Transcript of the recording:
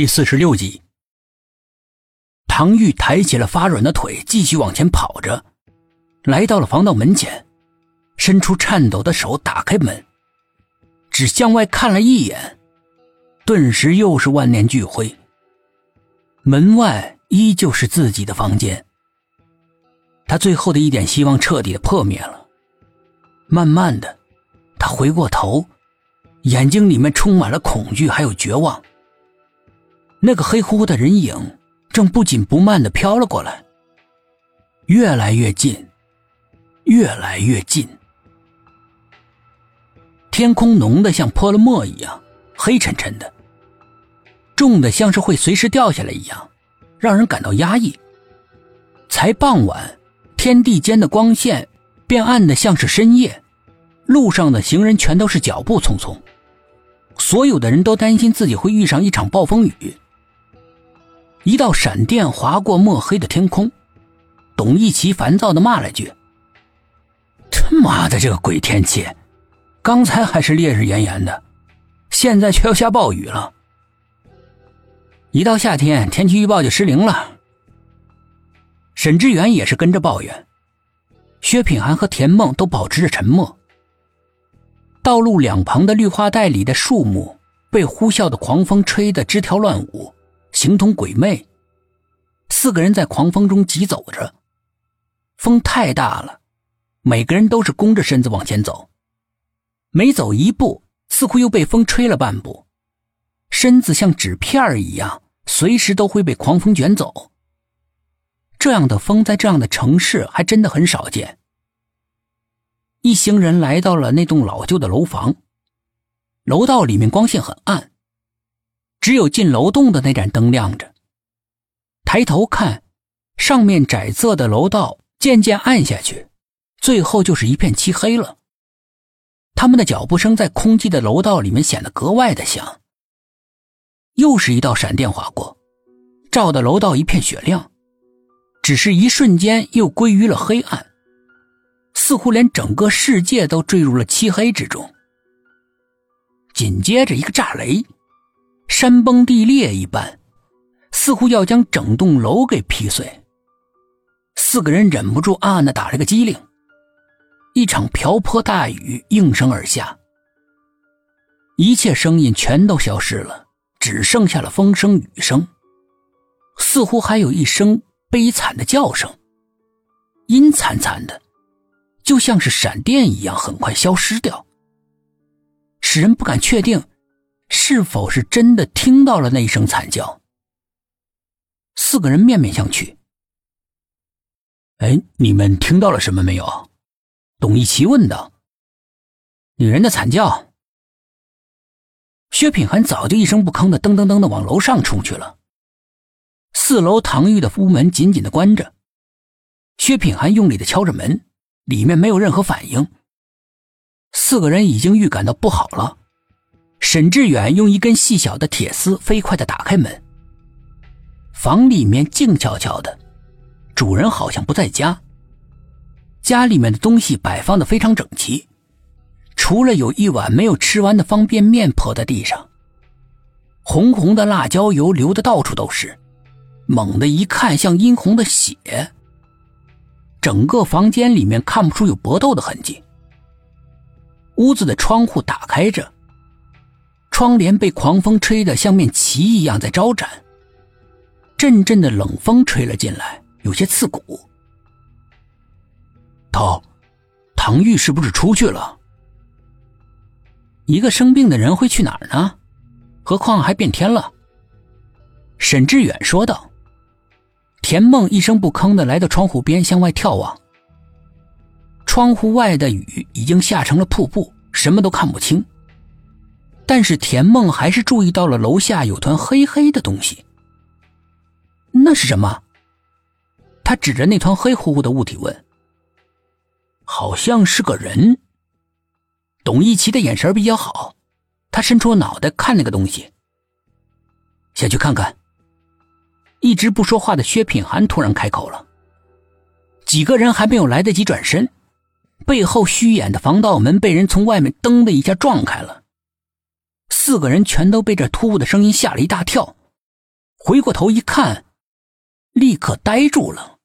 第四十六集，唐玉抬起了发软的腿，继续往前跑着，来到了防盗门前，伸出颤抖的手打开门，只向外看了一眼，顿时又是万念俱灰。门外依旧是自己的房间，他最后的一点希望彻底的破灭了。慢慢的，他回过头，眼睛里面充满了恐惧还有绝望。那个黑乎乎的人影正不紧不慢的飘了过来，越来越近，越来越近。天空浓的像泼了墨一样，黑沉沉的，重的像是会随时掉下来一样，让人感到压抑。才傍晚，天地间的光线变暗的像是深夜，路上的行人全都是脚步匆匆，所有的人都担心自己会遇上一场暴风雨。一道闪电划过墨黑的天空，董一奇烦躁的骂了句：“他妈的，这个鬼天气！刚才还是烈日炎炎的，现在却要下暴雨了。一到夏天，天气预报就失灵了。”沈志远也是跟着抱怨，薛品涵和田梦都保持着沉默。道路两旁的绿化带里的树木被呼啸的狂风吹得枝条乱舞。形同鬼魅，四个人在狂风中疾走着，风太大了，每个人都是弓着身子往前走，每走一步，似乎又被风吹了半步，身子像纸片一样，随时都会被狂风卷走。这样的风在这样的城市还真的很少见。一行人来到了那栋老旧的楼房，楼道里面光线很暗。只有进楼洞的那盏灯亮着。抬头看，上面窄仄的楼道渐渐暗下去，最后就是一片漆黑了。他们的脚步声在空寂的楼道里面显得格外的响。又是一道闪电划过，照得楼道一片雪亮，只是一瞬间又归于了黑暗，似乎连整个世界都坠入了漆黑之中。紧接着一个炸雷。山崩地裂一般，似乎要将整栋楼给劈碎。四个人忍不住暗暗的打了个激灵。一场瓢泼大雨应声而下，一切声音全都消失了，只剩下了风声、雨声，似乎还有一声悲惨的叫声，阴惨惨的，就像是闪电一样，很快消失掉，使人不敢确定。是否是真的听到了那一声惨叫？四个人面面相觑。哎，你们听到了什么没有？董一奇问道。女人的惨叫。薛品涵早就一声不吭的噔噔噔的往楼上冲去了。四楼唐玉的屋门紧紧的关着，薛品涵用力的敲着门，里面没有任何反应。四个人已经预感到不好了。沈志远用一根细小的铁丝飞快的打开门。房里面静悄悄的，主人好像不在家。家里面的东西摆放的非常整齐，除了有一碗没有吃完的方便面泼在地上，红红的辣椒油流的到处都是，猛的一看像殷红的血。整个房间里面看不出有搏斗的痕迹。屋子的窗户打开着。窗帘被狂风吹得像面旗一样在招展，阵阵的冷风吹了进来，有些刺骨。涛，唐玉是不是出去了？一个生病的人会去哪儿呢？何况还变天了。沈志远说道。田梦一声不吭的来到窗户边，向外眺望。窗户外的雨已经下成了瀑布，什么都看不清。但是田梦还是注意到了楼下有团黑黑的东西。那是什么？他指着那团黑乎乎的物体问：“好像是个人。”董一奇的眼神比较好，他伸出脑袋看那个东西。下去看看。一直不说话的薛品涵突然开口了。几个人还没有来得及转身，背后虚掩的防盗门被人从外面“噔”的一下撞开了。四个人全都被这突兀的声音吓了一大跳，回过头一看，立刻呆住了。